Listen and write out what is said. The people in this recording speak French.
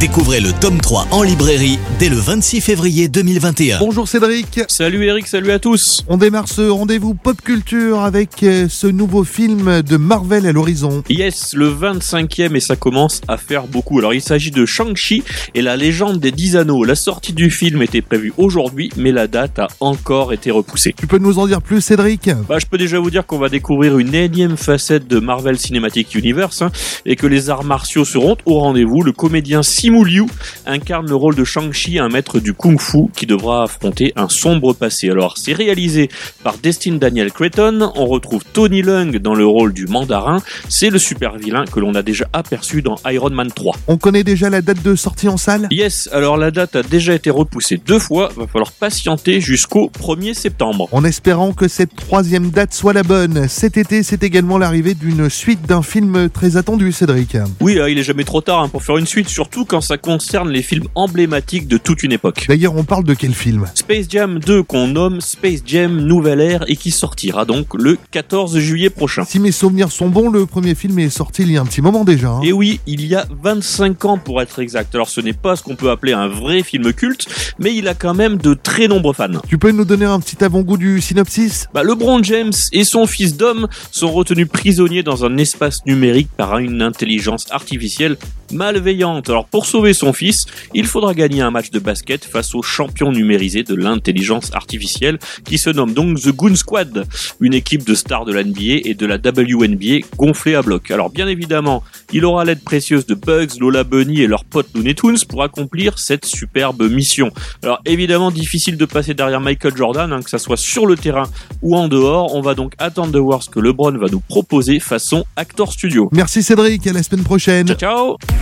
Découvrez le tome 3 en librairie dès le 26 février 2021. Bonjour Cédric. Salut Eric, salut à tous. On démarre ce rendez-vous pop culture avec euh, ce nouveau film de Marvel à l'horizon. Yes, le 25e et ça commence à faire beaucoup. Alors il s'agit de Shang-Chi et la légende des 10 anneaux. La sortie du film était prévue aujourd'hui, mais la date a encore été repoussée. Tu peux nous en dire plus Cédric? Bah, je peux déjà vous dire qu'on va découvrir une énième facette de Marvel Cinematic Universe hein, et que les arts martiaux seront au rendez-vous. Le comédien Simu Liu incarne le rôle de Shang-Chi, un maître du kung-fu qui devra affronter un sombre passé. Alors, c'est réalisé par Destin Daniel Cretton. On retrouve Tony Leung dans le rôle du mandarin. C'est le super vilain que l'on a déjà aperçu dans Iron Man 3. On connaît déjà la date de sortie en salle? Yes, alors la date a déjà été repoussée deux fois. Va falloir patienter jusqu'au 1er septembre. En espérant que cette troisième date soit la bonne. Cet été, c'est également l'arrivée d'une suite d'un film très attendu, Cédric. Oui, il est jamais trop tard hein, pour faire une suite, surtout quand ça concerne les films emblématiques de toute une époque. D'ailleurs, on parle de quel film? Space Jam 2 qu'on nomme Space Jam Nouvelle Ère et qui sortira donc le 14 juillet prochain. Si mes souvenirs sont bons, le premier film est sorti il y a un petit moment déjà. hein. Et oui, il y a 25 ans pour être exact. Alors ce n'est pas ce qu'on peut appeler un vrai film culte, mais il a quand même de très nombreux fans. Tu peux nous donner un petit avant-goût du synopsis? Bah, LeBron James et son fils Dom sont retenus prisonniers dans un espace numérique par une intelligence artificielle malveillante. Alors pour sauver son fils, il faudra gagner un match de basket face au champion numérisé de l'intelligence artificielle qui se nomme donc The Goon Squad, une équipe de stars de la NBA et de la WNBA gonflée à bloc. Alors bien évidemment, il aura l'aide précieuse de Bugs, Lola Bunny et leurs potes Looney Tunes pour accomplir cette superbe mission. Alors évidemment difficile de passer derrière Michael Jordan, hein, que ça soit sur le terrain ou en dehors. On va donc attendre de voir ce que LeBron va nous proposer façon Actor Studio. Merci Cédric, à la semaine prochaine. Ciao ciao